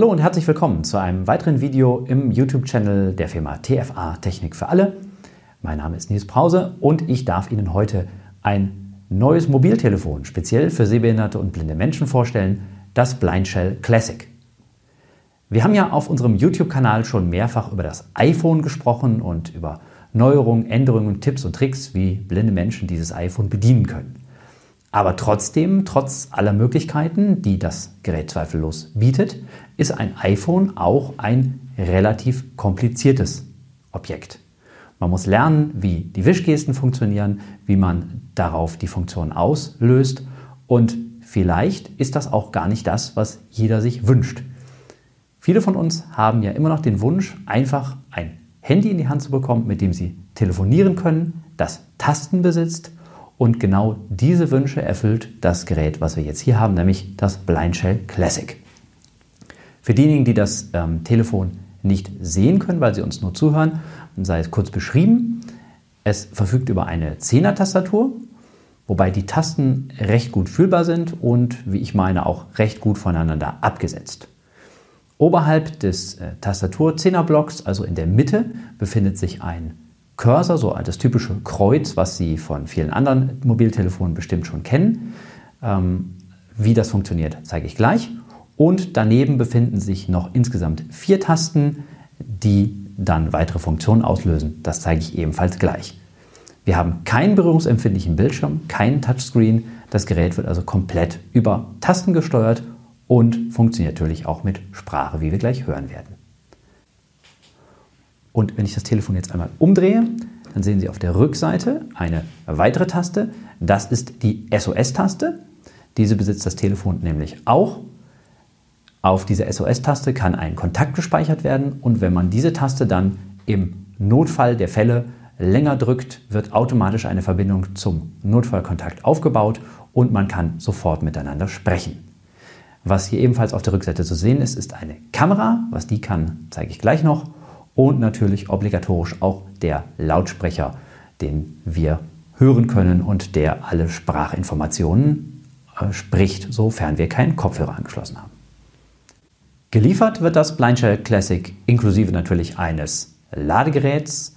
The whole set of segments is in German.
Hallo und herzlich willkommen zu einem weiteren Video im YouTube-Channel der Firma TFA Technik für alle. Mein Name ist Nils Brause und ich darf Ihnen heute ein neues Mobiltelefon speziell für sehbehinderte und blinde Menschen vorstellen, das Blindshell Classic. Wir haben ja auf unserem YouTube-Kanal schon mehrfach über das iPhone gesprochen und über Neuerungen, Änderungen, Tipps und Tricks, wie blinde Menschen dieses iPhone bedienen können. Aber trotzdem, trotz aller Möglichkeiten, die das Gerät zweifellos bietet, ist ein iPhone auch ein relativ kompliziertes Objekt. Man muss lernen, wie die Wischgesten funktionieren, wie man darauf die Funktion auslöst und vielleicht ist das auch gar nicht das, was jeder sich wünscht. Viele von uns haben ja immer noch den Wunsch, einfach ein Handy in die Hand zu bekommen, mit dem sie telefonieren können, das Tasten besitzt und genau diese Wünsche erfüllt das Gerät, was wir jetzt hier haben, nämlich das Blindshell Classic. Für diejenigen, die das ähm, Telefon nicht sehen können, weil sie uns nur zuhören, sei es kurz beschrieben. Es verfügt über eine 10er-Tastatur, wobei die Tasten recht gut fühlbar sind und, wie ich meine, auch recht gut voneinander abgesetzt. Oberhalb des äh, Tastatur-10er-Blocks, also in der Mitte, befindet sich ein Cursor, so das typische Kreuz, was Sie von vielen anderen Mobiltelefonen bestimmt schon kennen. Ähm, wie das funktioniert, zeige ich gleich. Und daneben befinden sich noch insgesamt vier Tasten, die dann weitere Funktionen auslösen. Das zeige ich ebenfalls gleich. Wir haben keinen berührungsempfindlichen Bildschirm, keinen Touchscreen. Das Gerät wird also komplett über Tasten gesteuert und funktioniert natürlich auch mit Sprache, wie wir gleich hören werden. Und wenn ich das Telefon jetzt einmal umdrehe, dann sehen Sie auf der Rückseite eine weitere Taste. Das ist die SOS-Taste. Diese besitzt das Telefon nämlich auch. Auf dieser SOS-Taste kann ein Kontakt gespeichert werden und wenn man diese Taste dann im Notfall der Fälle länger drückt, wird automatisch eine Verbindung zum Notfallkontakt aufgebaut und man kann sofort miteinander sprechen. Was hier ebenfalls auf der Rückseite zu sehen ist, ist eine Kamera. Was die kann, zeige ich gleich noch und natürlich obligatorisch auch der Lautsprecher, den wir hören können und der alle Sprachinformationen äh, spricht, sofern wir keinen Kopfhörer angeschlossen haben. Geliefert wird das Blindshell Classic inklusive natürlich eines Ladegeräts,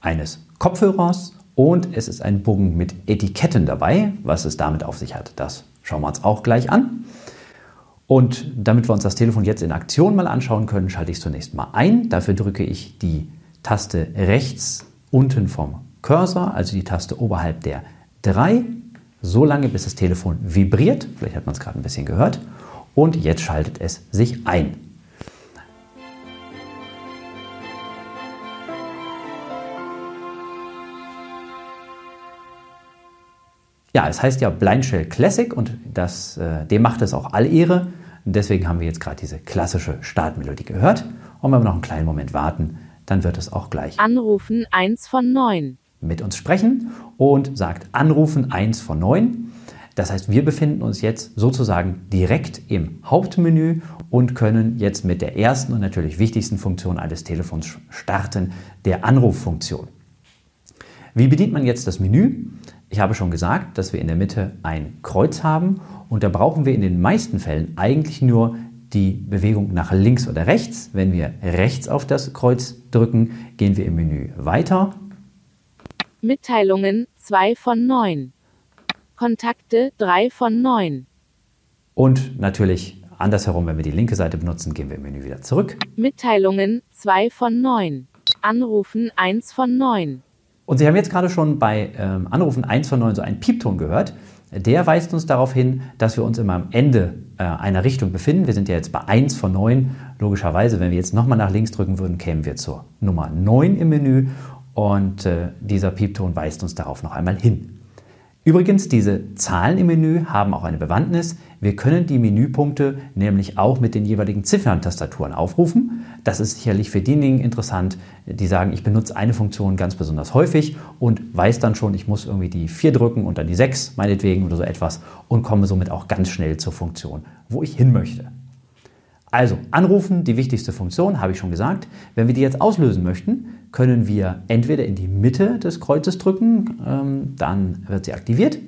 eines Kopfhörers und es ist ein Bogen mit Etiketten dabei. Was es damit auf sich hat, das schauen wir uns auch gleich an. Und damit wir uns das Telefon jetzt in Aktion mal anschauen können, schalte ich es zunächst mal ein. Dafür drücke ich die Taste rechts unten vom Cursor, also die Taste oberhalb der 3, so lange bis das Telefon vibriert. Vielleicht hat man es gerade ein bisschen gehört. Und jetzt schaltet es sich ein. Ja, es heißt ja Blindshell Classic und das, äh, dem macht es auch all Ehre. deswegen haben wir jetzt gerade diese klassische Startmelodie gehört. Und wenn wir noch einen kleinen Moment warten, dann wird es auch gleich Anrufen 1 von 9 mit uns sprechen und sagt Anrufen 1 von 9. Das heißt, wir befinden uns jetzt sozusagen direkt im Hauptmenü und können jetzt mit der ersten und natürlich wichtigsten Funktion eines Telefons starten, der Anruffunktion. Wie bedient man jetzt das Menü? Ich habe schon gesagt, dass wir in der Mitte ein Kreuz haben und da brauchen wir in den meisten Fällen eigentlich nur die Bewegung nach links oder rechts. Wenn wir rechts auf das Kreuz drücken, gehen wir im Menü weiter. Mitteilungen 2 von 9. Kontakte 3 von 9. Und natürlich andersherum, wenn wir die linke Seite benutzen, gehen wir im Menü wieder zurück. Mitteilungen 2 von 9. Anrufen 1 von 9. Und Sie haben jetzt gerade schon bei ähm, Anrufen 1 von 9 so einen Piepton gehört. Der weist uns darauf hin, dass wir uns immer am Ende äh, einer Richtung befinden. Wir sind ja jetzt bei 1 von 9. Logischerweise, wenn wir jetzt nochmal nach links drücken würden, kämen wir zur Nummer 9 im Menü. Und äh, dieser Piepton weist uns darauf noch einmal hin. Übrigens, diese Zahlen im Menü haben auch eine Bewandtnis. Wir können die Menüpunkte nämlich auch mit den jeweiligen Ziffern-Tastaturen aufrufen. Das ist sicherlich für diejenigen interessant, die sagen, ich benutze eine Funktion ganz besonders häufig und weiß dann schon, ich muss irgendwie die 4 drücken und dann die 6 meinetwegen oder so etwas und komme somit auch ganz schnell zur Funktion, wo ich hin möchte. Also anrufen, die wichtigste Funktion, habe ich schon gesagt. Wenn wir die jetzt auslösen möchten, können wir entweder in die Mitte des Kreuzes drücken, ähm, dann wird sie aktiviert.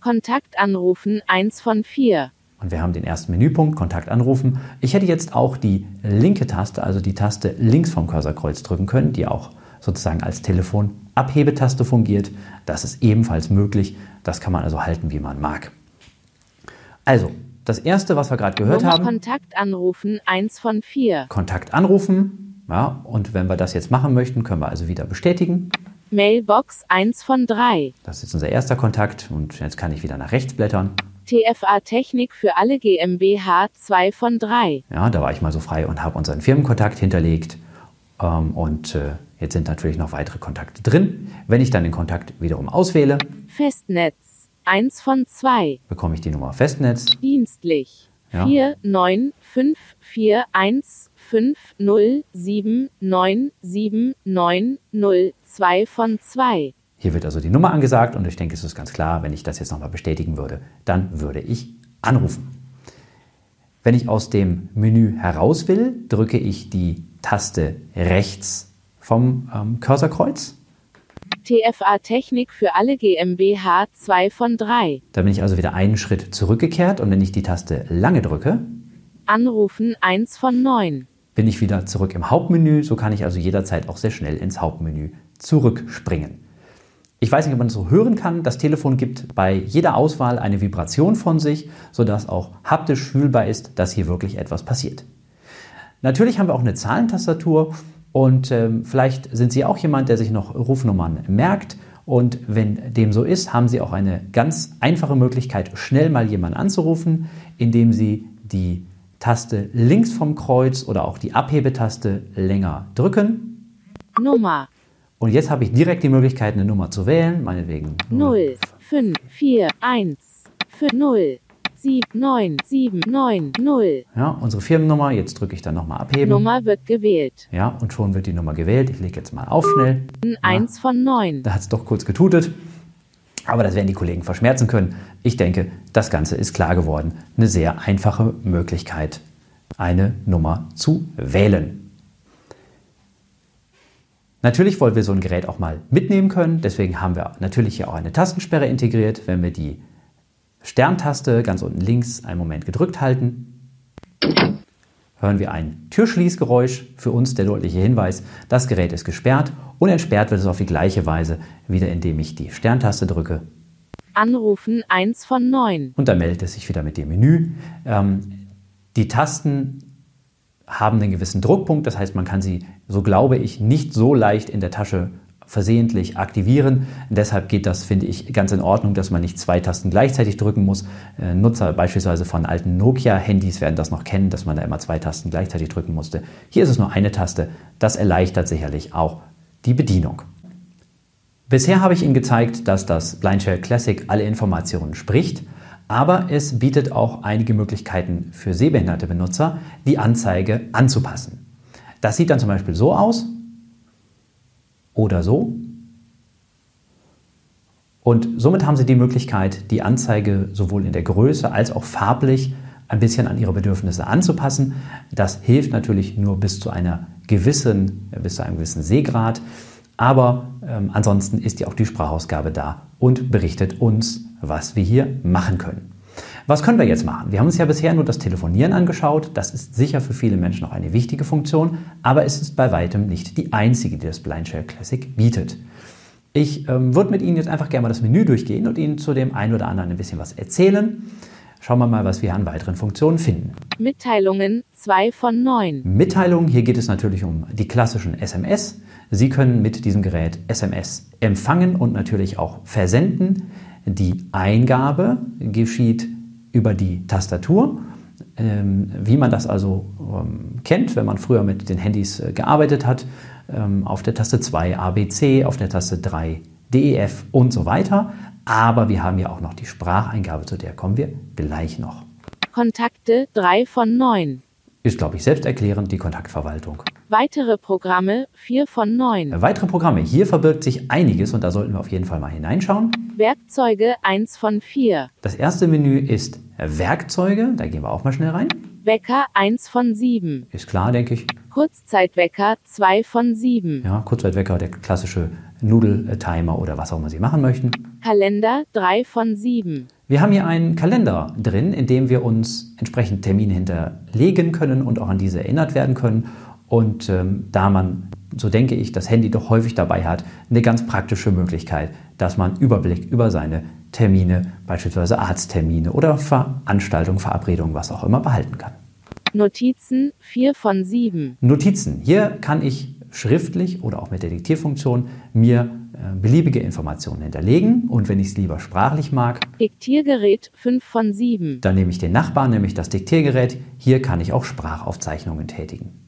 Kontakt anrufen 1 von 4. Und wir haben den ersten Menüpunkt, Kontakt anrufen. Ich hätte jetzt auch die linke Taste, also die Taste links vom Cursorkreuz drücken können, die auch sozusagen als Telefonabhebetaste fungiert. Das ist ebenfalls möglich. Das kann man also halten, wie man mag. Also, das erste, was wir gerade gehört Nummer haben. Kontakt anrufen 1 von 4. Kontakt anrufen. Ja, und wenn wir das jetzt machen möchten, können wir also wieder bestätigen. Mailbox 1 von 3. Das ist jetzt unser erster Kontakt und jetzt kann ich wieder nach rechts blättern. TFA Technik für alle GmbH 2 von 3. Ja, da war ich mal so frei und habe unseren Firmenkontakt hinterlegt. Ähm, und äh, jetzt sind natürlich noch weitere Kontakte drin. Wenn ich dann den Kontakt wiederum auswähle, Festnetz 1 von 2. bekomme ich die Nummer Festnetz. Dienstlich Ja. 4 9 5 4 1 5 0 7 9 7 9 0 2 von 2. Hier wird also die Nummer angesagt und ich denke, es ist ganz klar, wenn ich das jetzt nochmal bestätigen würde, dann würde ich anrufen. Wenn ich aus dem Menü heraus will, drücke ich die Taste rechts vom ähm, Cursorkreuz. TFA Technik für alle GmbH 2 von 3. Da bin ich also wieder einen Schritt zurückgekehrt und wenn ich die Taste lange drücke, Anrufen 1 von 9. bin ich wieder zurück im Hauptmenü. So kann ich also jederzeit auch sehr schnell ins Hauptmenü zurückspringen. Ich weiß nicht, ob man das so hören kann. Das Telefon gibt bei jeder Auswahl eine Vibration von sich, sodass auch haptisch fühlbar ist, dass hier wirklich etwas passiert. Natürlich haben wir auch eine Zahlentastatur und ähm, vielleicht sind Sie auch jemand, der sich noch Rufnummern merkt. Und wenn dem so ist, haben Sie auch eine ganz einfache Möglichkeit, schnell mal jemanden anzurufen, indem Sie die Taste links vom Kreuz oder auch die Abhebetaste länger drücken. Nummer Und jetzt habe ich direkt die Möglichkeit, eine Nummer zu wählen, meinetwegen 0 5 4 1 5 0 7 9 7 9 0. Ja, unsere Firmennummer. Jetzt drücke ich dann nochmal abheben. Nummer wird gewählt. Ja, und schon wird die Nummer gewählt. Ich lege jetzt mal auf schnell. 1 von 9. Da hat es doch kurz getutet. Aber das werden die Kollegen verschmerzen können. Ich denke, das Ganze ist klar geworden. Eine sehr einfache Möglichkeit, eine Nummer zu wählen. Natürlich wollen wir so ein Gerät auch mal mitnehmen können. Deswegen haben wir natürlich hier auch eine Tastensperre integriert. Wenn wir die Sterntaste ganz unten links einen Moment gedrückt halten, hören wir ein Türschließgeräusch. Für uns der deutliche Hinweis, das Gerät ist gesperrt und entsperrt wird es auf die gleiche Weise, wieder indem ich die Sterntaste drücke Anrufen 1 von 9. und dann meldet es sich wieder mit dem Menü. Ähm, die Tasten haben einen gewissen Druckpunkt, das heißt, man kann sie, so glaube ich, nicht so leicht in der Tasche versehentlich aktivieren. Deshalb geht das, finde ich, ganz in Ordnung, dass man nicht zwei Tasten gleichzeitig drücken muss. Äh, Nutzer beispielsweise von alten Nokia-Handys werden das noch kennen, dass man da immer zwei Tasten gleichzeitig drücken musste. Hier ist es nur eine Taste. Das erleichtert sicherlich auch die Bedienung. Bisher habe ich Ihnen gezeigt, dass das Blindshell Classic alle Informationen spricht, aber es bietet auch einige Möglichkeiten für sehbehinderte Benutzer, die Anzeige anzupassen. Das sieht dann zum Beispiel so aus oder so. Und somit haben Sie die Möglichkeit, die Anzeige sowohl in der Größe als auch farblich ein bisschen an Ihre Bedürfnisse anzupassen. Das hilft natürlich nur bis zu einer gewissen, bis zu einem gewissen Sehgrad. Aber ähm, ansonsten ist ja auch die Sprachausgabe da und berichtet uns, was wir hier machen können. Was können wir jetzt machen? Wir haben uns ja bisher nur das Telefonieren angeschaut. Das ist sicher für viele Menschen auch eine wichtige Funktion, aber es ist bei weitem nicht die einzige, die das Blindshell Classic bietet. Ich ähm, würde mit Ihnen jetzt einfach gerne mal das Menü durchgehen und Ihnen zu dem einen oder anderen ein bisschen was erzählen. Schauen wir mal, was wir an weiteren Funktionen finden. Mitteilungen 2 von 9. Mitteilungen, hier geht es natürlich um die klassischen SMS. Sie können mit diesem Gerät SMS empfangen und natürlich auch versenden. Die Eingabe geschieht über die Tastatur, ähm, wie man das also ähm, kennt, wenn man früher mit den Handys äh, gearbeitet hat. Ähm, auf der Taste 2 ABC, auf der Taste 3 DEF und so weiter. Aber wir haben ja auch noch die Spracheingabe, zu der kommen wir gleich noch. Kontakte 3 von 9. Ist, glaube ich, selbsterklärend die Kontaktverwaltung. Weitere Programme 4 von 9. Weitere Programme. Hier verbirgt sich einiges und da sollten wir auf jeden Fall mal hineinschauen. Werkzeuge 1 von 4. Das erste Menü ist Werkzeuge. Da gehen wir auch mal schnell rein. Wecker 1 von 7. Ist klar, denke ich. Kurzzeitwecker 2 von 7. Ja, Kurzzeitwecker, der klassische Nudeltimer oder was auch immer Sie machen möchten. Kalender 3 von 7. Wir haben hier einen Kalender drin, in dem wir uns entsprechend Termine hinterlegen können und auch an diese erinnert werden können. Und ähm, da man, so denke ich, das Handy doch häufig dabei hat, eine ganz praktische Möglichkeit, dass man Überblick über seine Termine, beispielsweise Arzttermine oder Veranstaltungen, Verabredungen, was auch immer, behalten kann. Notizen 4 von 7. Notizen. Hier kann ich schriftlich oder auch mit der Diktierfunktion mir äh, beliebige Informationen hinterlegen und wenn ich es lieber sprachlich mag, Diktiergerät 5 von 7. dann nehme ich den Nachbarn, nämlich das Diktiergerät. Hier kann ich auch Sprachaufzeichnungen tätigen.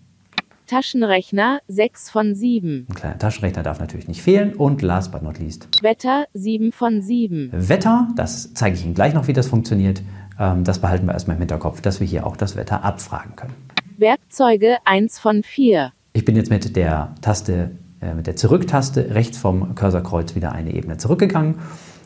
Taschenrechner 6 von 7. Ein kleiner Taschenrechner darf natürlich nicht fehlen und last but not least Wetter 7 von 7. Wetter, das zeige ich Ihnen gleich noch, wie das funktioniert. Ähm, Das behalten wir erstmal im Hinterkopf, dass wir hier auch das Wetter abfragen können. Werkzeuge 1 von 4. Ich bin jetzt mit der Taste, äh, mit der Zurücktaste rechts vom Cursorkreuz wieder eine Ebene zurückgegangen.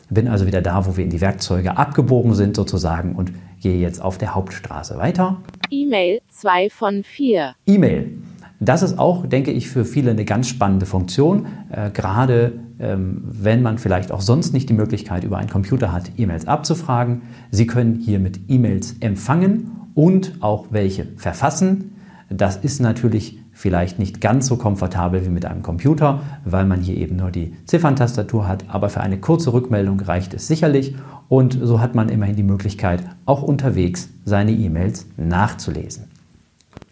Bin also wieder da, wo wir in die Werkzeuge abgebogen sind sozusagen und gehe jetzt auf der Hauptstraße weiter. E-Mail 2 von 4. E-Mail. Das ist auch, denke ich, für viele eine ganz spannende Funktion, äh, gerade ähm, wenn man vielleicht auch sonst nicht die Möglichkeit über einen Computer hat, E-Mails abzufragen. Sie können hiermit E-Mails empfangen und auch welche verfassen. Das ist natürlich vielleicht nicht ganz so komfortabel wie mit einem Computer, weil man hier eben nur die Zifferntastatur hat, aber für eine kurze Rückmeldung reicht es sicherlich und so hat man immerhin die Möglichkeit, auch unterwegs seine E-Mails nachzulesen.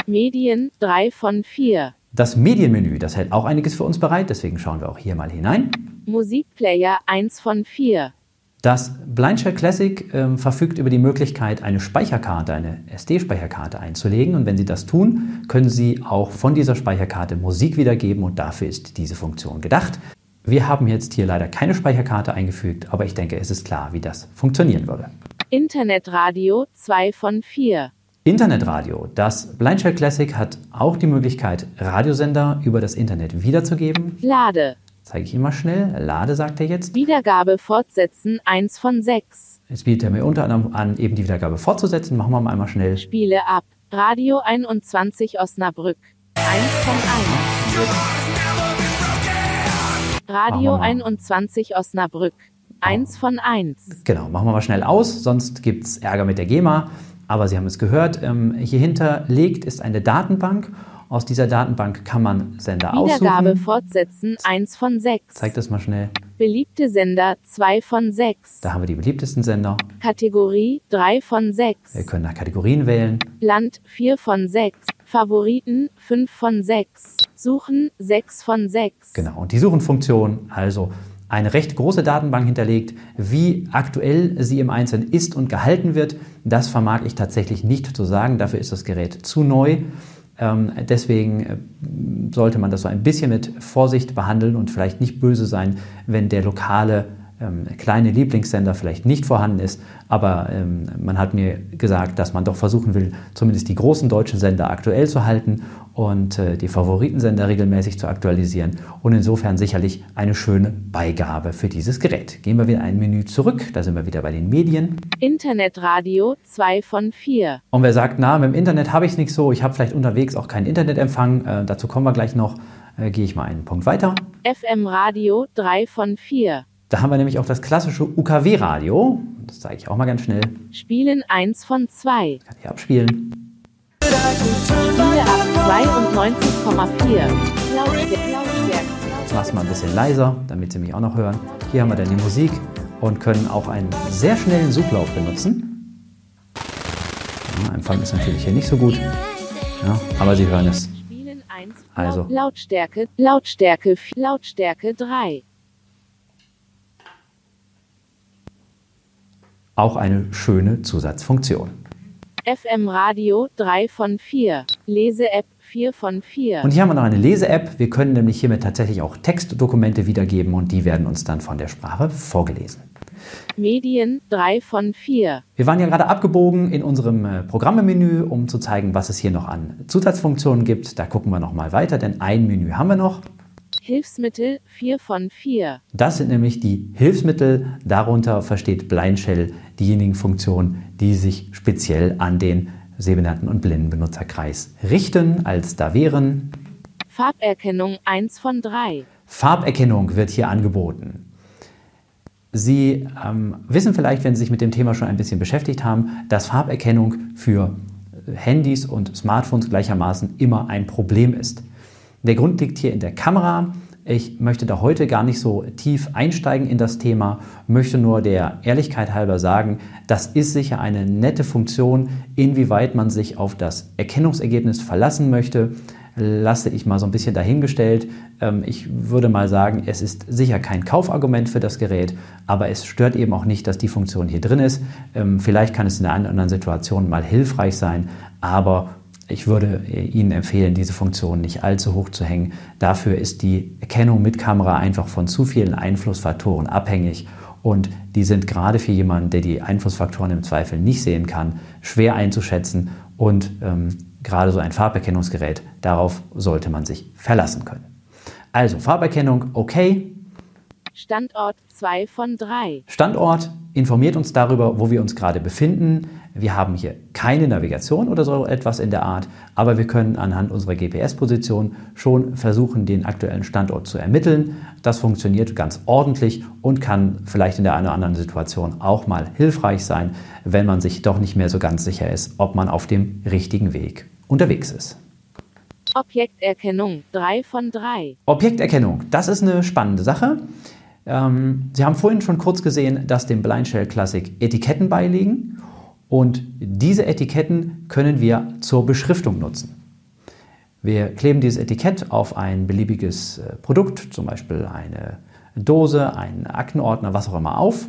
Medien 3 von 4. Das Medienmenü, das hält auch einiges für uns bereit, deswegen schauen wir auch hier mal hinein. Musikplayer 1 von 4. Das Blindshell Classic ähm, verfügt über die Möglichkeit, eine Speicherkarte, eine SD-Speicherkarte einzulegen. Und wenn Sie das tun, können Sie auch von dieser Speicherkarte Musik wiedergeben und dafür ist diese Funktion gedacht. Wir haben jetzt hier leider keine Speicherkarte eingefügt, aber ich denke, es ist klar, wie das funktionieren würde. Internetradio 2 von 4. Internetradio. Das Blindshell Classic hat auch die Möglichkeit, Radiosender über das Internet wiederzugeben. Lade. Zeige ich Ihnen mal schnell. Lade sagt er jetzt. Wiedergabe fortsetzen 1 von 6. Jetzt bietet er mir unter anderem an, eben die Wiedergabe fortzusetzen. Machen wir mal einmal schnell. Spiele ab. Radio 21 Osnabrück. 1 von 1. Radio Machen wir mal. 21 Osnabrück. 1 von 1. Genau, machen wir mal schnell aus, sonst gibt es Ärger mit der GEMA. Aber Sie haben es gehört, ähm, hier hinterlegt ist eine Datenbank. Aus dieser Datenbank kann man Sender Wiedergabe aussuchen. fortsetzen 1 von 6. Zeig das mal schnell. Beliebte Sender 2 von 6. Da haben wir die beliebtesten Sender. Kategorie 3 von Wir 6. können nach Kategorien wählen. Land 4 von 6. Favoriten 5 von 6. Suchen 6 von 6. Genau, und die Suchenfunktion, also eine recht große Datenbank hinterlegt. Wie aktuell sie im Einzelnen ist und gehalten wird, das vermag ich tatsächlich nicht zu sagen. Dafür ist das Gerät zu neu. Ähm, deswegen äh, sollte man das so ein bisschen mit Vorsicht behandeln und vielleicht nicht böse sein, wenn der lokale ähm, kleine Lieblingssender vielleicht nicht vorhanden ist. Aber ähm, man hat mir gesagt, dass man doch versuchen will, zumindest die großen deutschen Sender aktuell zu halten und äh, die Favoritensender regelmäßig zu aktualisieren. Und insofern sicherlich eine schöne Beigabe für dieses Gerät. Gehen wir wieder ein Menü zurück. Da sind wir wieder bei den Medien. Internetradio 2 von 4. Und wer sagt, na, mit dem Internet habe ich es nicht so, ich habe vielleicht unterwegs auch keinen Internetempfang, äh, dazu kommen wir gleich noch, äh, gehe ich mal einen Punkt weiter. FM Radio 3 von 4. Da haben wir nämlich auch das klassische UKW-Radio. Das zeige ich auch mal ganz schnell. Spielen 1 von 2. Kann ich abspielen. Spiele ab 92,4. Lautstärke. Lautstärke. Jetzt mach's mal ein bisschen leiser, damit Sie mich auch noch hören. Hier haben wir dann die Musik und können auch einen sehr schnellen Suchlauf benutzen. Ja, Empfang ist natürlich hier nicht so gut, ja, aber Sie hören es. Spielen 1. Also. Lautstärke. Lautstärke. Lautstärke 3. Auch eine schöne Zusatzfunktion. FM Radio 3 von 4. Lese-App 4 von 4. Und hier haben wir noch eine Lese-App. Wir können nämlich hiermit tatsächlich auch Textdokumente wiedergeben und die werden uns dann von der Sprache vorgelesen. Medien 3 von 4. Wir waren ja gerade abgebogen in unserem äh, Programmemenü, um zu zeigen, was es hier noch an Zusatzfunktionen gibt. Da gucken wir noch mal weiter, denn ein Menü haben wir noch. Hilfsmittel 4 von 4. Das sind nämlich die Hilfsmittel. Darunter versteht Blindshell diejenigen Funktionen, die sich speziell an den Sehbehinderten- und Blindenbenutzerkreis richten, als da wären. Farberkennung 1 von 3. Farberkennung wird hier angeboten. Sie ähm, wissen vielleicht, wenn Sie sich mit dem Thema schon ein bisschen beschäftigt haben, dass Farberkennung für Handys und Smartphones gleichermaßen immer ein Problem ist. Der Grund liegt hier in der Kamera. Ich möchte da heute gar nicht so tief einsteigen in das Thema, möchte nur der Ehrlichkeit halber sagen, das ist sicher eine nette Funktion. Inwieweit man sich auf das Erkennungsergebnis verlassen möchte, lasse ich mal so ein bisschen dahingestellt. Ähm, ich würde mal sagen, es ist sicher kein Kaufargument für das Gerät, aber es stört eben auch nicht, dass die Funktion hier drin ist. Ähm, vielleicht kann es in einer anderen Situation mal hilfreich sein, aber ich würde Ihnen empfehlen, diese Funktion nicht allzu hoch zu hängen. Dafür ist die Erkennung mit Kamera einfach von zu vielen Einflussfaktoren abhängig und die sind gerade für jemanden, der die Einflussfaktoren im Zweifel nicht sehen kann, schwer einzuschätzen und ähm, gerade so ein Farberkennungsgerät, darauf sollte man sich verlassen können. Also Farberkennung, okay. Standort 2 von 3. Standort informiert uns darüber, wo wir uns gerade befinden. Wir haben hier keine Navigation oder so etwas in der Art, aber wir können anhand unserer GPS-Position schon versuchen, den aktuellen Standort zu ermitteln. Das funktioniert ganz ordentlich und kann vielleicht in der einen oder anderen Situation auch mal hilfreich sein, wenn man sich doch nicht mehr so ganz sicher ist, ob man auf dem richtigen Weg unterwegs ist. Objekterkennung 3 von 3. Objekterkennung, das ist eine spannende Sache. Ähm, Sie haben vorhin schon kurz gesehen, dass dem Blind Shell Classic Etiketten beiliegen und diese Etiketten können wir zur Beschriftung nutzen. Wir kleben dieses Etikett auf ein beliebiges äh, Produkt, zum Beispiel eine Dose, einen Aktenordner, was auch immer auf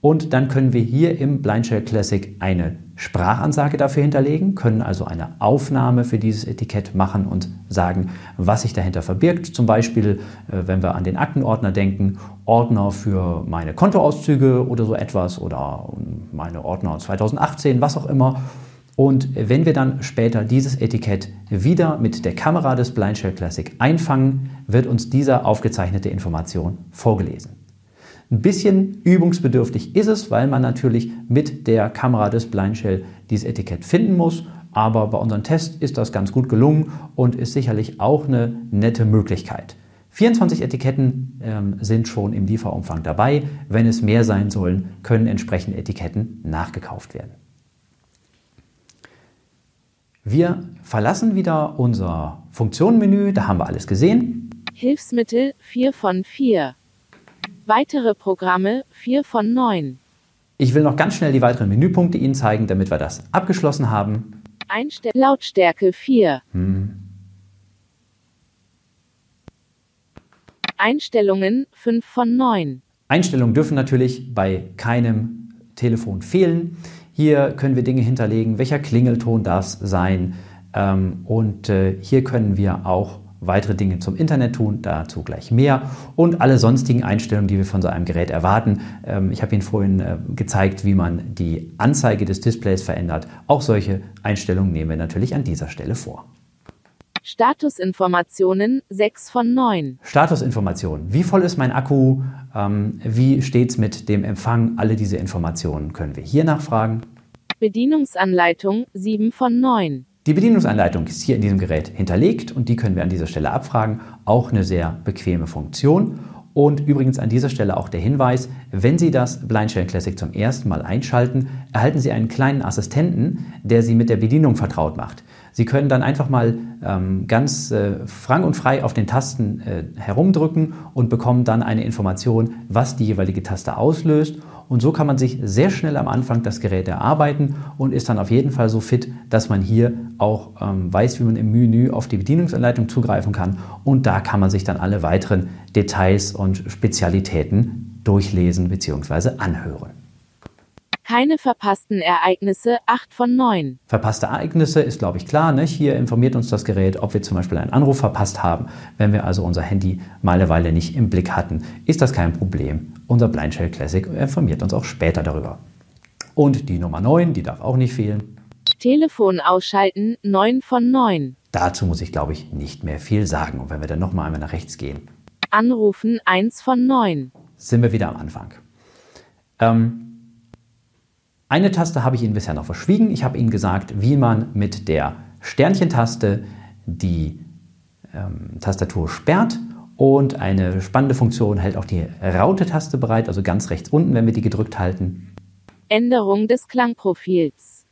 und dann können wir hier im Blindshell Classic eine Sprachansage dafür hinterlegen, können also eine Aufnahme für dieses Etikett machen und sagen, was sich dahinter verbirgt. Zum Beispiel, äh, wenn wir an den Aktenordner denken, Ordner für meine Kontoauszüge oder so etwas oder meine Ordner 2018, was auch immer. Und wenn wir dann später dieses Etikett wieder mit der Kamera des Blindshell Classic einfangen, wird uns diese aufgezeichnete Information vorgelesen. Ein bisschen übungsbedürftig ist es, weil man natürlich mit der Kamera des Blindshell dieses Etikett finden muss. Aber bei unserem Test ist das ganz gut gelungen und ist sicherlich auch eine nette Möglichkeit. 24 Etiketten ähm, sind schon im Lieferumfang dabei. Wenn es mehr sein sollen, können entsprechende Etiketten nachgekauft werden. Wir verlassen wieder unser Funktionenmenü, da haben wir alles gesehen. Hilfsmittel 4 von 4. Weitere Programme 4 von 9. Ich will noch ganz schnell die weiteren Menüpunkte Ihnen zeigen, damit wir das abgeschlossen haben. Einstell Lautstärke 4. Hm. Einstellungen 5 von 9. Einstellungen dürfen natürlich bei keinem Telefon fehlen. Hier können wir Dinge hinterlegen, welcher Klingelton darf es sein. Ähm, und äh, hier können wir auch weitere Dinge zum Internet tun, dazu gleich mehr und alle sonstigen Einstellungen, die wir von so einem Gerät erwarten. Ähm, ich habe Ihnen vorhin äh, gezeigt, wie man die Anzeige des Displays verändert. Auch solche Einstellungen nehmen wir natürlich an dieser Stelle vor. Statusinformationen 6 von 9. Statusinformationen. Wie voll ist mein Akku? Ähm, wie steht es mit dem Empfang? Alle diese Informationen können wir hier nachfragen. Bedienungsanleitung 7 von 9. Die Bedienungsanleitung ist hier in diesem Gerät hinterlegt und die können wir an dieser Stelle abfragen. Auch eine sehr bequeme Funktion. Und übrigens an dieser Stelle auch der Hinweis, wenn Sie das Blindshell Classic zum ersten Mal einschalten, erhalten Sie einen kleinen Assistenten, der Sie mit der Bedienung vertraut macht. Sie können dann einfach mal ähm, ganz äh, frank und frei auf den Tasten äh, herumdrücken und bekommen dann eine Information, was die jeweilige Taste auslöst und so kann man sich sehr schnell am Anfang das Gerät erarbeiten und ist dann auf jeden Fall so fit, dass man hier auch ähm, weiß, wie man im Menü auf die Bedienungsanleitung zugreifen kann. Und da kann man sich dann alle weiteren Details und Spezialitäten durchlesen bzw. anhören. Keine verpassten Ereignisse, 8 von 9. Verpasste Ereignisse ist, glaube ich, klar. Nicht? Hier informiert uns das Gerät, ob wir zum Beispiel einen Anruf verpasst haben. Wenn wir also unser Handy mal eine Weile nicht im Blick hatten, ist das kein Problem. Unser Blindshell Classic informiert uns auch später darüber. Und die Nummer 9, die darf auch nicht fehlen. Telefon ausschalten, 9 von 9. Dazu muss ich, glaube ich, nicht mehr viel sagen. Und wenn wir dann nochmal einmal nach rechts gehen. Anrufen, 1 von 9. Sind wir wieder am Anfang. Ähm, eine Taste habe ich Ihnen bisher noch verschwiegen. Ich habe Ihnen gesagt, wie man mit der Sternchentaste die ähm, Tastatur sperrt Und eine spannende Funktion hält auch die Raute-Taste bereit, also ganz rechts unten, wenn wir die gedrückt halten. Änderung des Klangprofils.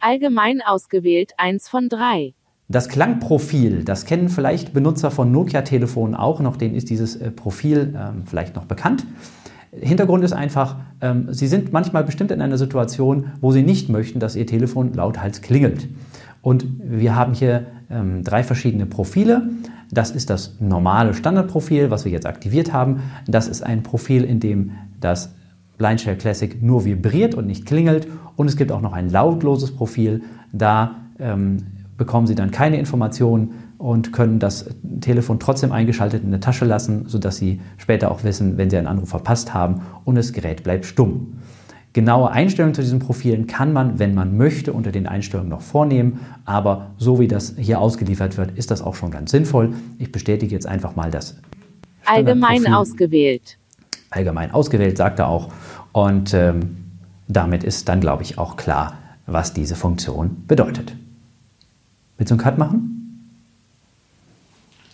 Allgemein ausgewählt 1 von 3. Das Klangprofil, das kennen vielleicht Benutzer von Nokia-Telefonen auch noch, denen ist dieses äh, Profil ähm, vielleicht noch bekannt. Hintergrund ist einfach, ähm, Sie sind manchmal bestimmt in einer Situation, wo Sie nicht möchten, dass Ihr Telefon lauthals klingelt. Und wir haben hier ähm, drei verschiedene Profile. Das ist das normale Standardprofil, was wir jetzt aktiviert haben. Das ist ein Profil, in dem das Blindshell Classic nur vibriert und nicht klingelt. Und es gibt auch noch ein lautloses Profil. Da ähm, bekommen Sie dann keine Informationen und können das Telefon trotzdem eingeschaltet in der Tasche lassen, sodass Sie später auch wissen, wenn Sie einen Anruf verpasst haben und das Gerät bleibt stumm. Genaue Einstellungen zu diesen Profilen kann man, wenn man möchte, unter den Einstellungen noch vornehmen, aber so wie das hier ausgeliefert wird, ist das auch schon ganz sinnvoll. Ich bestätige jetzt einfach mal das. Allgemein ausgewählt. Allgemein ausgewählt, sagt er auch. Und ähm, damit ist dann, glaube ich, auch klar, was diese Funktion bedeutet. Willst du einen Cut machen?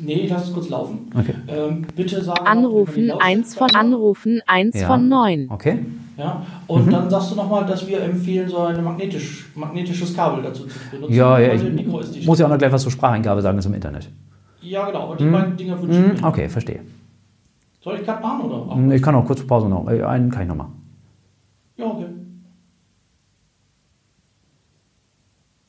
Nee, ich lasse es kurz laufen. Okay. Ähm, bitte sagen. Anrufen 1 von Anrufen 1 Ja. von 9. Okay. Ja, und Mhm. dann sagst du nochmal, dass wir empfehlen, so ein magnetisch, magnetisches Kabel dazu zu benutzen. Ja, ja, ich muss ja auch noch gleich was zur Spracheingabe sagen, das ist im Internet. Ja, genau, aber die beiden Dinge wünsche ich mir. okay, verstehe. Soll ich Cut machen oder? Hm, Ich kann auch kurz Pause noch. äh, Einen kann ich noch machen. Ja, okay.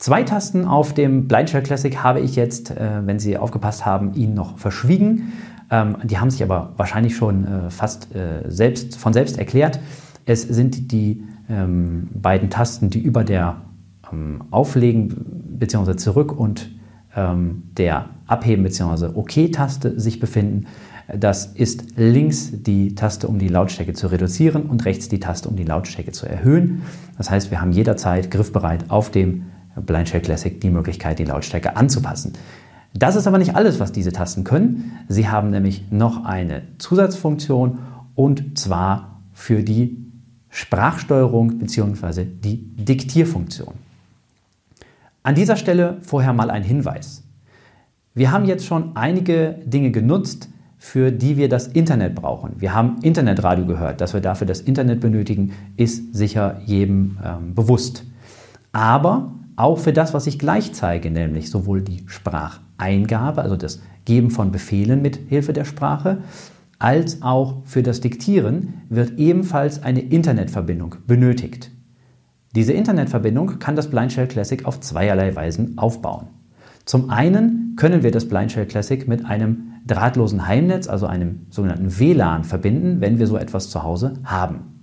Zwei Tasten auf dem Blindshell Classic habe ich jetzt, äh, wenn Sie aufgepasst haben, Ihnen noch verschwiegen. Ähm, die haben sich aber wahrscheinlich schon äh, fast äh, selbst, von selbst erklärt. Es sind die ähm, beiden Tasten, die über der ähm, Auflegen bzw. zurück und ähm, der Abheben bzw. OK-Taste sich befinden. Das ist links die Taste, um die Lautstärke zu reduzieren und rechts die Taste, um die Lautstärke zu erhöhen. Das heißt, wir haben jederzeit griffbereit auf dem Blindshell Classic die Möglichkeit, die Lautstärke anzupassen. Das ist aber nicht alles, was diese Tasten können. Sie haben nämlich noch eine Zusatzfunktion und zwar für die Sprachsteuerung bzw. die Diktierfunktion. An dieser Stelle vorher mal ein Hinweis. Wir haben jetzt schon einige Dinge genutzt, für die wir das Internet brauchen. Wir haben Internetradio gehört. Dass wir dafür das Internet benötigen, ist sicher jedem ähm, bewusst. Aber auch für das, was ich gleich zeige, nämlich sowohl die Spracheingabe, also das Geben von Befehlen mit Hilfe der Sprache, als auch für das Diktieren wird ebenfalls eine Internetverbindung benötigt. Diese Internetverbindung kann das Blindshell Classic auf zweierlei Weisen aufbauen. Zum einen können wir das Blindshell Classic mit einem drahtlosen Heimnetz, also einem sogenannten WLAN, verbinden, wenn wir so etwas zu Hause haben.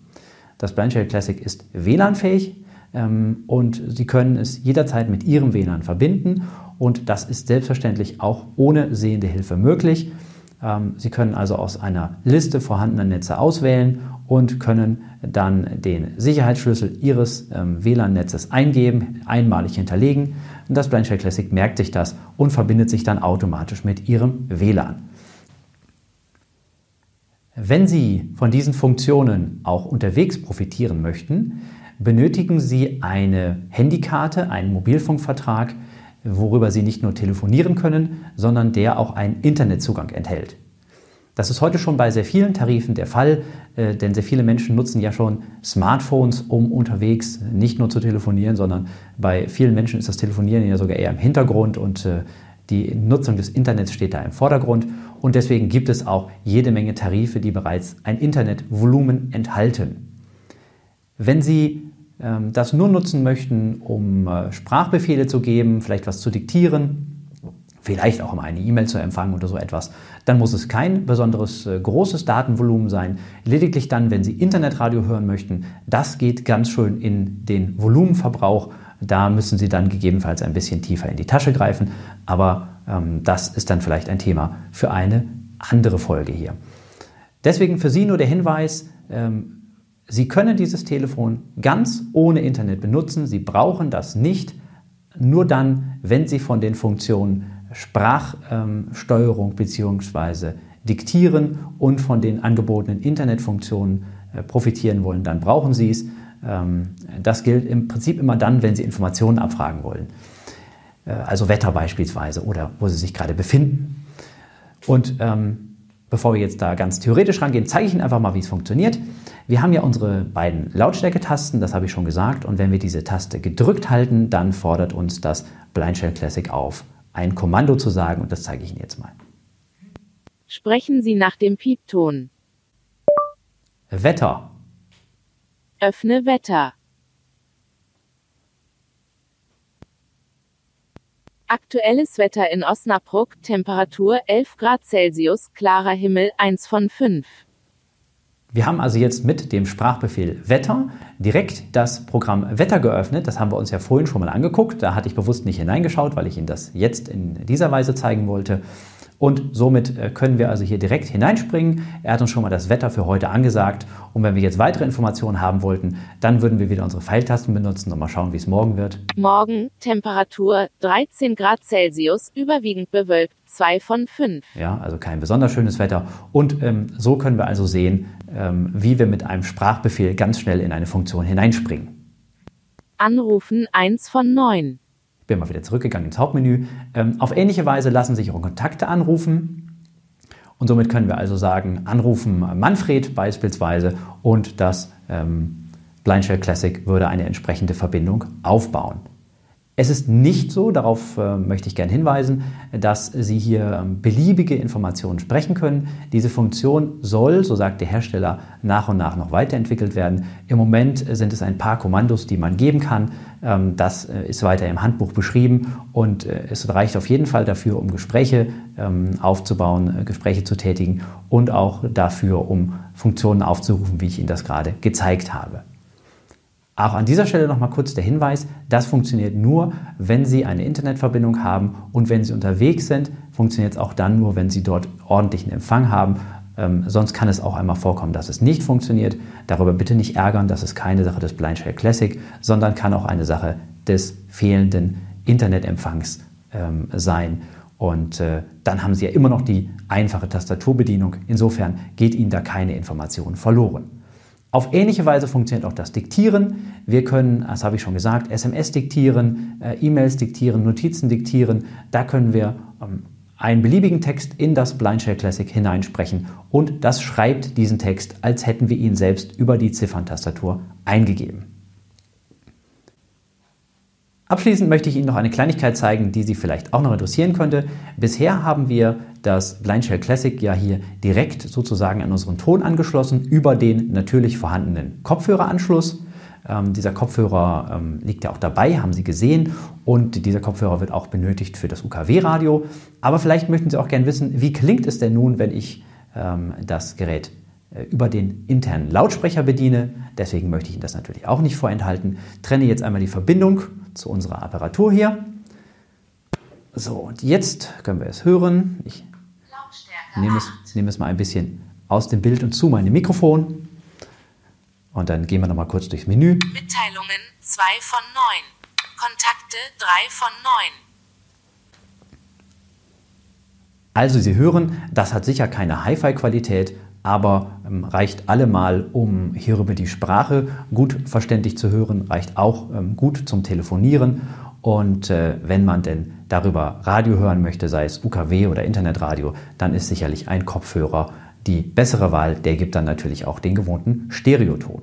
Das Blindshell Classic ist WLAN-fähig und Sie können es jederzeit mit Ihrem WLAN verbinden und das ist selbstverständlich auch ohne sehende Hilfe möglich. Ähm, Sie können also aus einer Liste vorhandener Netze auswählen und können dann den Sicherheitsschlüssel Ihres ähm, WLAN-Netzes eingeben, einmalig hinterlegen. Das Blindshell Classic merkt sich das und verbindet sich dann automatisch mit Ihrem WLAN. Wenn Sie von diesen Funktionen auch unterwegs profitieren möchten, benötigen Sie eine Handykarte, einen Mobilfunkvertrag, worüber Sie nicht nur telefonieren können, sondern der auch einen Internetzugang enthält. Das ist heute schon bei sehr vielen Tarifen der Fall, äh, denn sehr viele Menschen nutzen ja schon Smartphones, um unterwegs nicht nur zu telefonieren, sondern bei vielen Menschen ist das Telefonieren ja sogar eher im Hintergrund und äh, die Nutzung des Internets steht da im Vordergrund. Und deswegen gibt es auch jede Menge Tarife, die bereits ein Internetvolumen enthalten. Wenn Sie das nur nutzen möchten, um äh, Sprachbefehle zu geben, vielleicht was zu diktieren, vielleicht auch um eine E-Mail zu empfangen oder so etwas, dann muss es kein besonderes äh, großes Datenvolumen sein. Lediglich dann, wenn Sie Internetradio hören möchten, das geht ganz schön in den Volumenverbrauch. Da müssen Sie dann gegebenenfalls ein bisschen tiefer in die Tasche greifen, aber ähm, das ist dann vielleicht ein Thema für eine andere Folge hier. Deswegen für Sie nur der Hinweis, ähm, Sie können dieses Telefon ganz ohne Internet benutzen. Sie brauchen das nicht. Nur dann, wenn Sie von den Funktionen Sprachsteuerung bzw. Diktieren und von den angebotenen Internetfunktionen äh, profitieren wollen, dann brauchen Sie es. Ähm, das gilt im Prinzip immer dann, wenn Sie Informationen abfragen wollen. Äh, also Wetter beispielsweise oder wo Sie sich gerade befinden. Und ähm, Bevor wir jetzt da ganz theoretisch rangehen, zeige ich Ihnen einfach mal, wie es funktioniert. Wir haben ja unsere beiden Lautstärketasten, das habe ich schon gesagt, und wenn wir diese Taste gedrückt halten, dann fordert uns das Blindshell Classic auf, ein Kommando zu sagen und das zeige ich Ihnen jetzt mal. Sprechen Sie nach dem Piepton. Wetter. Öffne Wetter. Aktuelles Wetter in Osnabrück, Temperatur 11 Grad Celsius, klarer Himmel 1 von 5. Wir haben also jetzt mit dem Sprachbefehl Wetter direkt das Programm Wetter geöffnet. Das haben wir uns ja vorhin schon mal angeguckt. Da hatte ich bewusst nicht hineingeschaut, weil ich Ihnen das jetzt in dieser Weise zeigen wollte. Und somit äh, können wir also hier direkt hineinspringen. Er hat uns schon mal das Wetter für heute angesagt. Und wenn wir jetzt weitere Informationen haben wollten, dann würden wir wieder unsere Pfeiltasten benutzen und mal schauen, wie es morgen wird. Morgen, Temperatur 13 Grad Celsius, überwiegend bewölkt, 2 von 5. Ja, also kein besonders schönes Wetter. Und ähm, so können wir also sehen, ähm, wie wir mit einem Sprachbefehl ganz schnell in eine Funktion hineinspringen. Anrufen 1 von 9 bin mal wieder zurückgegangen ins Hauptmenü. Ähm, auf ähnliche Weise lassen sich Ihre Kontakte anrufen. Und somit können wir also sagen, anrufen Manfred beispielsweise und das ähm, Blindshell Classic würde eine entsprechende Verbindung aufbauen. Es ist nicht so, darauf äh, möchte ich gerne hinweisen, dass Sie hier ähm, beliebige Informationen sprechen können. Diese Funktion soll, so sagt der Hersteller, nach und nach noch weiterentwickelt werden. Im Moment sind es ein paar Kommandos, die man geben kann. Ähm, das äh, ist weiter im Handbuch beschrieben und äh, es reicht auf jeden Fall dafür, um Gespräche ähm, aufzubauen, äh, Gespräche zu tätigen und auch dafür, um Funktionen aufzurufen, wie ich Ihnen das gerade gezeigt habe. Auch an dieser Stelle nochmal kurz der Hinweis, das funktioniert nur, wenn Sie eine Internetverbindung haben und wenn Sie unterwegs sind, funktioniert es auch dann nur, wenn Sie dort ordentlichen Empfang haben. Ähm, sonst kann es auch einmal vorkommen, dass es nicht funktioniert. Darüber bitte nicht ärgern, das ist keine Sache des Blindshell Classic, sondern kann auch eine Sache des fehlenden Internetempfangs ähm, sein. Und äh, dann haben Sie ja immer noch die einfache Tastaturbedienung. Insofern geht Ihnen da keine Information verloren. Auf ähnliche Weise funktioniert auch das Diktieren. Wir können, das habe ich schon gesagt, SMS diktieren, äh, E-Mails diktieren, Notizen diktieren. Da können wir ähm, einen beliebigen Text in das Blindshell Classic hineinsprechen und das schreibt diesen Text, als hätten wir ihn selbst über die Zifferntastatur eingegeben. Abschließend möchte ich Ihnen noch eine Kleinigkeit zeigen, die Sie vielleicht auch noch interessieren könnte. Bisher haben wir das Blindshell Classic ja hier direkt sozusagen an unseren Ton angeschlossen über den natürlich vorhandenen Kopfhöreranschluss. Ähm, dieser Kopfhörer ähm, liegt ja auch dabei, haben Sie gesehen. Und dieser Kopfhörer wird auch benötigt für das UKW-Radio. Aber vielleicht möchten Sie auch gerne wissen, wie klingt es denn nun, wenn ich ähm, das Gerät äh, über den internen Lautsprecher bediene. Deswegen möchte ich Ihnen das natürlich auch nicht vorenthalten. Trenne jetzt einmal die Verbindung zu unserer Apparatur hier. So, und jetzt können wir es hören. Ich nehme es, nehme es mal ein bisschen aus dem Bild und zu meinem Mikrofon. Und dann gehen wir noch mal kurz durchs Menü. Mitteilungen 2 von 9. Kontakte 3 von 9. Also Sie hören, das hat sicher keine Hi-Fi-Qualität, aber ähm, reicht allemal, um hier über die Sprache gut verständlich zu hören, reicht auch ähm, gut zum Telefonieren. Und äh, wenn man denn darüber Radio hören möchte, sei es UKW oder Internetradio, dann ist sicherlich ein Kopfhörer die bessere Wahl. Der gibt dann natürlich auch den gewohnten Stereoton.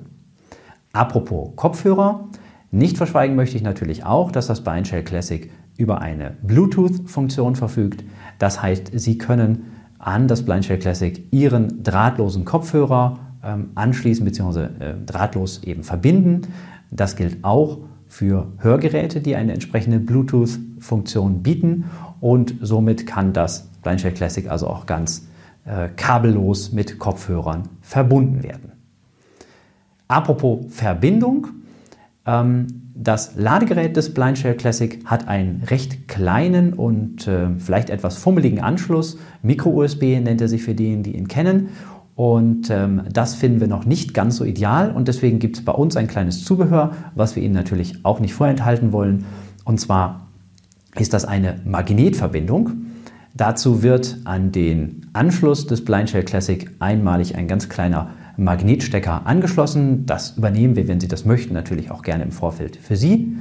Apropos Kopfhörer, nicht verschweigen möchte ich natürlich auch, dass das Beinshell Classic über eine Bluetooth-Funktion verfügt. Das heißt, Sie können an das Blindshell Classic Ihren drahtlosen Kopfhörer ähm, anschließen bzw. Äh, drahtlos eben verbinden. Das gilt auch für Hörgeräte, die eine entsprechende Bluetooth-Funktion bieten und somit kann das Blindshell Classic also auch ganz äh, kabellos mit Kopfhörern verbunden werden. Apropos Verbindung, ähm, das Ladegerät des Blindshell Classic hat einen recht kleinen und äh, vielleicht etwas fummeligen Anschluss. Micro-USB nennt er sich für diejenigen, die ihn kennen. Und ähm, das finden wir noch nicht ganz so ideal und deswegen gibt es bei uns ein kleines Zubehör, was wir Ihnen natürlich auch nicht vorenthalten wollen. Und zwar ist das eine Magnetverbindung. Dazu wird an den Anschluss des Blindshell Classic einmalig ein ganz kleiner Magnetstecker angeschlossen. Das übernehmen wir, wenn Sie das möchten, natürlich auch gerne im Vorfeld für Sie.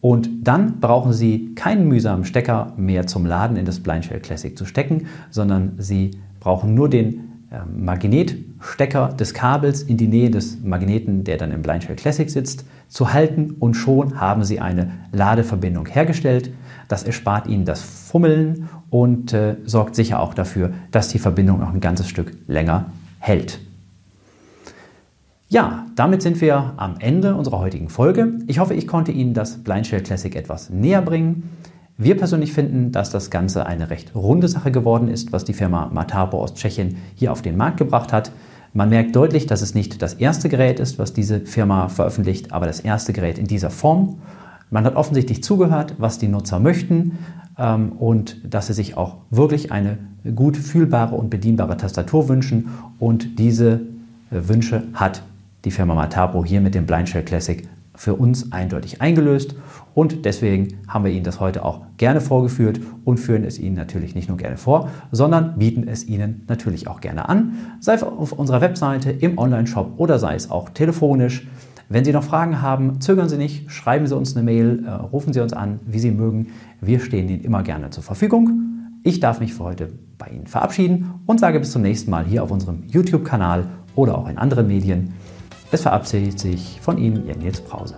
Und dann brauchen Sie keinen mühsamen Stecker mehr zum Laden in das Blindshell Classic zu stecken, sondern Sie brauchen nur den ähm, Magnetstecker des Kabels in die Nähe des Magneten, der dann im Blindshell Classic sitzt, zu halten und schon haben Sie eine Ladeverbindung hergestellt. Das erspart Ihnen das Fummeln und äh, sorgt sicher auch dafür, dass die Verbindung noch ein ganzes Stück länger hält. Ja, damit sind wir am Ende unserer heutigen Folge. Ich hoffe, ich konnte Ihnen das Blindshell Classic etwas näher bringen. Wir persönlich finden, dass das Ganze eine recht runde Sache geworden ist, was die Firma Matabo aus Tschechien hier auf den Markt gebracht hat. Man merkt deutlich, dass es nicht das erste Gerät ist, was diese Firma veröffentlicht, aber das erste Gerät in dieser Form. Man hat offensichtlich zugehört, was die Nutzer möchten ähm, und dass sie sich auch wirklich eine gut fühlbare und bedienbare Tastatur wünschen. Und diese äh, Wünsche hat die Firma Matabo hier mit dem Blindshell Classic für uns eindeutig eingelöst und deswegen haben wir Ihnen das heute auch gerne vorgeführt und führen es Ihnen natürlich nicht nur gerne vor, sondern bieten es Ihnen natürlich auch gerne an, sei es auf unserer Webseite, im Online-Shop oder sei es auch telefonisch. Wenn Sie noch Fragen haben, zögern Sie nicht, schreiben Sie uns eine Mail, äh, rufen Sie uns an, wie Sie mögen. Wir stehen Ihnen immer gerne zur Verfügung. Ich darf mich für heute bei Ihnen verabschieden und sage bis zum nächsten Mal hier auf unserem YouTube-Kanal oder auch in anderen Medien. Es verabschiedet sich von Ihnen Ihr Nils Brause.